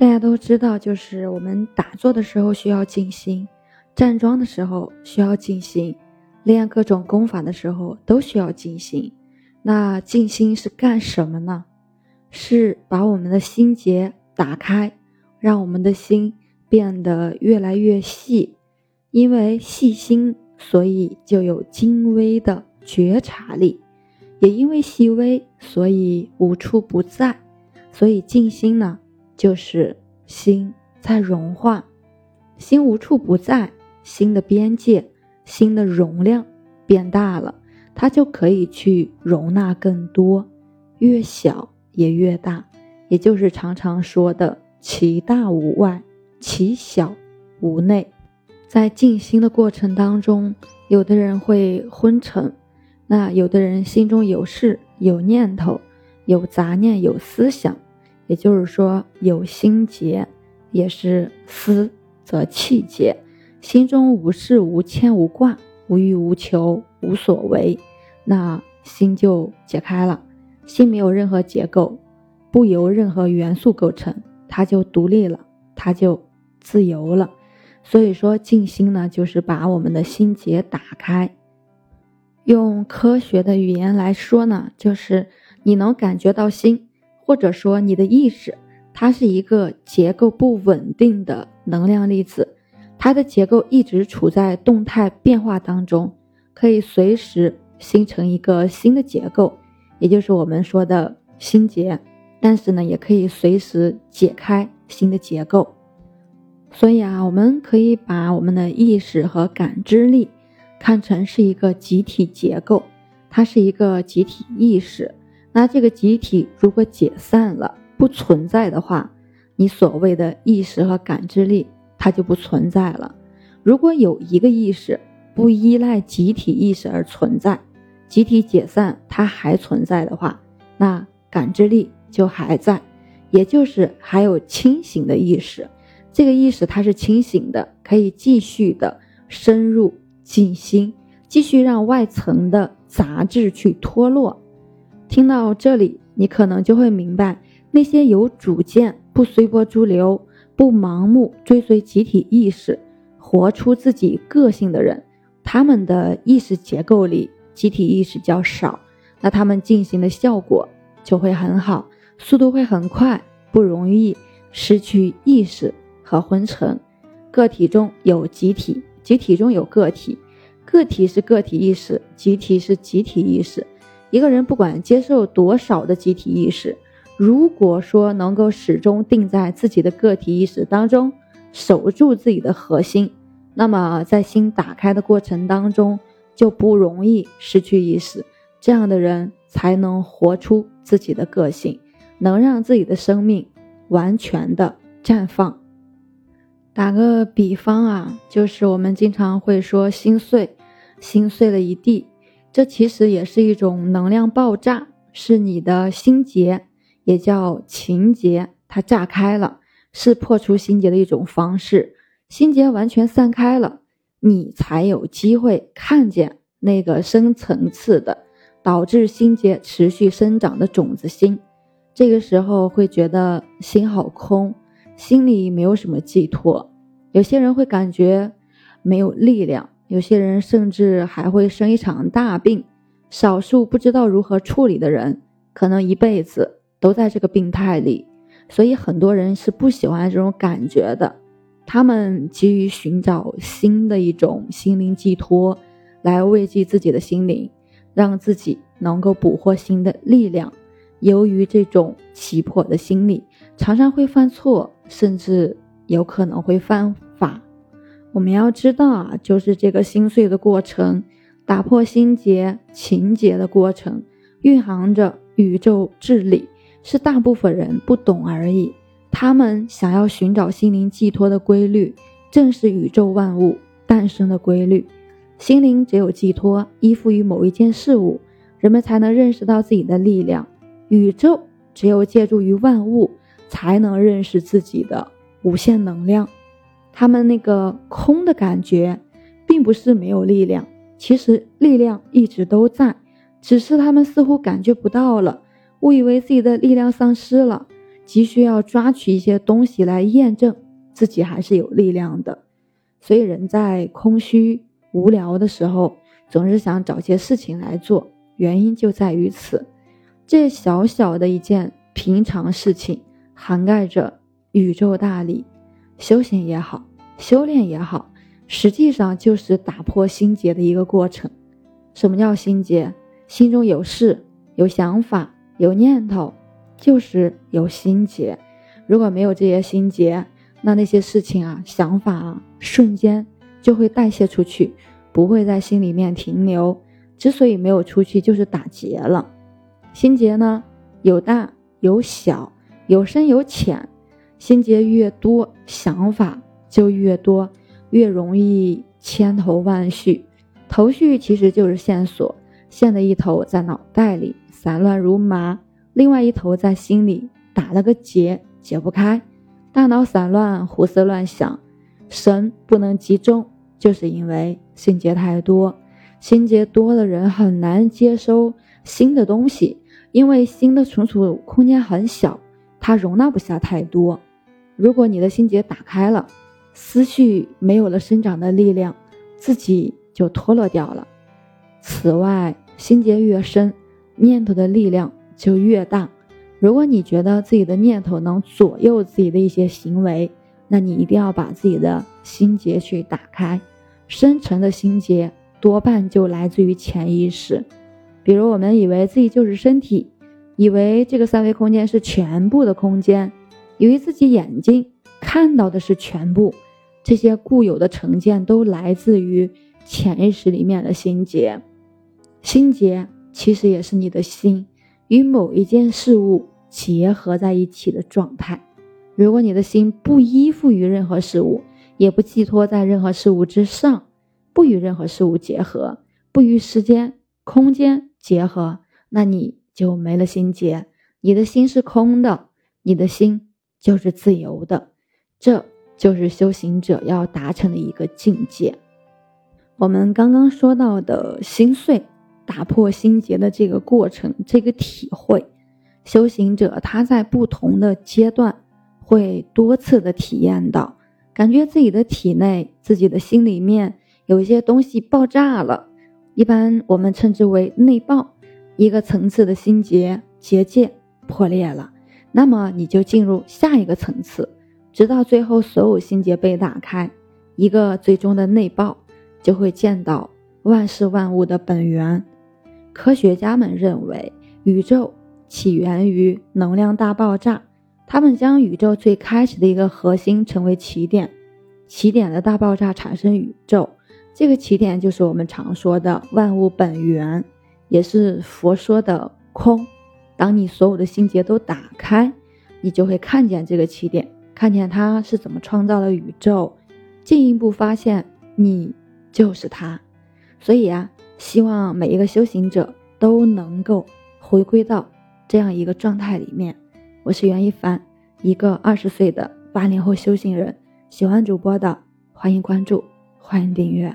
大家都知道，就是我们打坐的时候需要静心，站桩的时候需要静心，练各种功法的时候都需要静心。那静心是干什么呢？是把我们的心结打开，让我们的心变得越来越细。因为细心，所以就有精微的觉察力；也因为细微，所以无处不在。所以静心呢？就是心在融化，心无处不在，心的边界、心的容量变大了，它就可以去容纳更多，越小也越大，也就是常常说的“其大无外，其小无内”。在静心的过程当中，有的人会昏沉，那有的人心中有事、有念头、有杂念、有思想。也就是说，有心结，也是思则气结，心中无事无牵无挂，无欲无求，无所为，那心就解开了。心没有任何结构，不由任何元素构成，它就独立了，它就自由了。所以说，静心呢，就是把我们的心结打开。用科学的语言来说呢，就是你能感觉到心。或者说，你的意识，它是一个结构不稳定的能量粒子，它的结构一直处在动态变化当中，可以随时形成一个新的结构，也就是我们说的心结。但是呢，也可以随时解开新的结构。所以啊，我们可以把我们的意识和感知力看成是一个集体结构，它是一个集体意识。那这个集体如果解散了，不存在的话，你所谓的意识和感知力它就不存在了。如果有一个意识不依赖集体意识而存在，集体解散它还存在的话，那感知力就还在，也就是还有清醒的意识。这个意识它是清醒的，可以继续的深入静心，继续让外层的杂质去脱落。听到这里，你可能就会明白，那些有主见、不随波逐流、不盲目追随集体意识、活出自己个性的人，他们的意识结构里集体意识较少，那他们进行的效果就会很好，速度会很快，不容易失去意识和昏沉。个体中有集体，集体中有个体，个体是个体意识，集体是集体意识。一个人不管接受多少的集体意识，如果说能够始终定在自己的个体意识当中，守住自己的核心，那么在心打开的过程当中就不容易失去意识。这样的人才能活出自己的个性，能让自己的生命完全的绽放。打个比方啊，就是我们经常会说心碎，心碎了一地。这其实也是一种能量爆炸，是你的心结，也叫情结，它炸开了，是破除心结的一种方式。心结完全散开了，你才有机会看见那个深层次的导致心结持续生长的种子心。这个时候会觉得心好空，心里没有什么寄托。有些人会感觉没有力量。有些人甚至还会生一场大病，少数不知道如何处理的人，可能一辈子都在这个病态里。所以很多人是不喜欢这种感觉的，他们急于寻找新的一种心灵寄托，来慰藉自己的心灵，让自己能够捕获新的力量。由于这种急迫的心理，常常会犯错，甚至有可能会犯。我们要知道啊，就是这个心碎的过程，打破心结、情结的过程，蕴含着宇宙智理，是大部分人不懂而已。他们想要寻找心灵寄托的规律，正是宇宙万物诞生的规律。心灵只有寄托，依附于某一件事物，人们才能认识到自己的力量。宇宙只有借助于万物，才能认识自己的无限能量。他们那个空的感觉，并不是没有力量，其实力量一直都在，只是他们似乎感觉不到了，误以为自己的力量丧失了。急需要抓取一些东西来验证自己还是有力量的。所以人在空虚无聊的时候，总是想找些事情来做，原因就在于此。这小小的一件平常事情，涵盖着宇宙大理。修行也好，修炼也好，实际上就是打破心结的一个过程。什么叫心结？心中有事、有想法、有念头，就是有心结。如果没有这些心结，那那些事情啊、想法啊，瞬间就会代谢出去，不会在心里面停留。之所以没有出去，就是打结了。心结呢，有大有小，有深有浅。心结越多，想法就越多，越容易千头万绪。头绪其实就是线索，线的一头在脑袋里散乱如麻，另外一头在心里打了个结，解不开。大脑散乱，胡思乱想，神不能集中，就是因为心结太多。心结多的人很难接收新的东西，因为心的存储空间很小，它容纳不下太多。如果你的心结打开了，思绪没有了生长的力量，自己就脱落掉了。此外，心结越深，念头的力量就越大。如果你觉得自己的念头能左右自己的一些行为，那你一定要把自己的心结去打开。深层的心结多半就来自于潜意识，比如我们以为自己就是身体，以为这个三维空间是全部的空间。以为自己眼睛看到的是全部，这些固有的成见都来自于潜意识里面的心结。心结其实也是你的心与某一件事物结合在一起的状态。如果你的心不依附于任何事物，也不寄托在任何事物之上，不与任何事物结合，不与时间、空间结合，那你就没了心结。你的心是空的，你的心。就是自由的，这就是修行者要达成的一个境界。我们刚刚说到的心碎、打破心结的这个过程，这个体会，修行者他在不同的阶段会多次的体验到，感觉自己的体内、自己的心里面有一些东西爆炸了，一般我们称之为内爆，一个层次的心结结界破裂了。那么你就进入下一个层次，直到最后所有心结被打开，一个最终的内爆，就会见到万事万物的本源。科学家们认为，宇宙起源于能量大爆炸，他们将宇宙最开始的一个核心成为起点，起点的大爆炸产生宇宙，这个起点就是我们常说的万物本源，也是佛说的空。当你所有的心结都打开，你就会看见这个起点，看见他是怎么创造了宇宙，进一步发现你就是他。所以啊，希望每一个修行者都能够回归到这样一个状态里面。我是袁一凡，一个二十岁的八零后修行人。喜欢主播的，欢迎关注，欢迎订阅。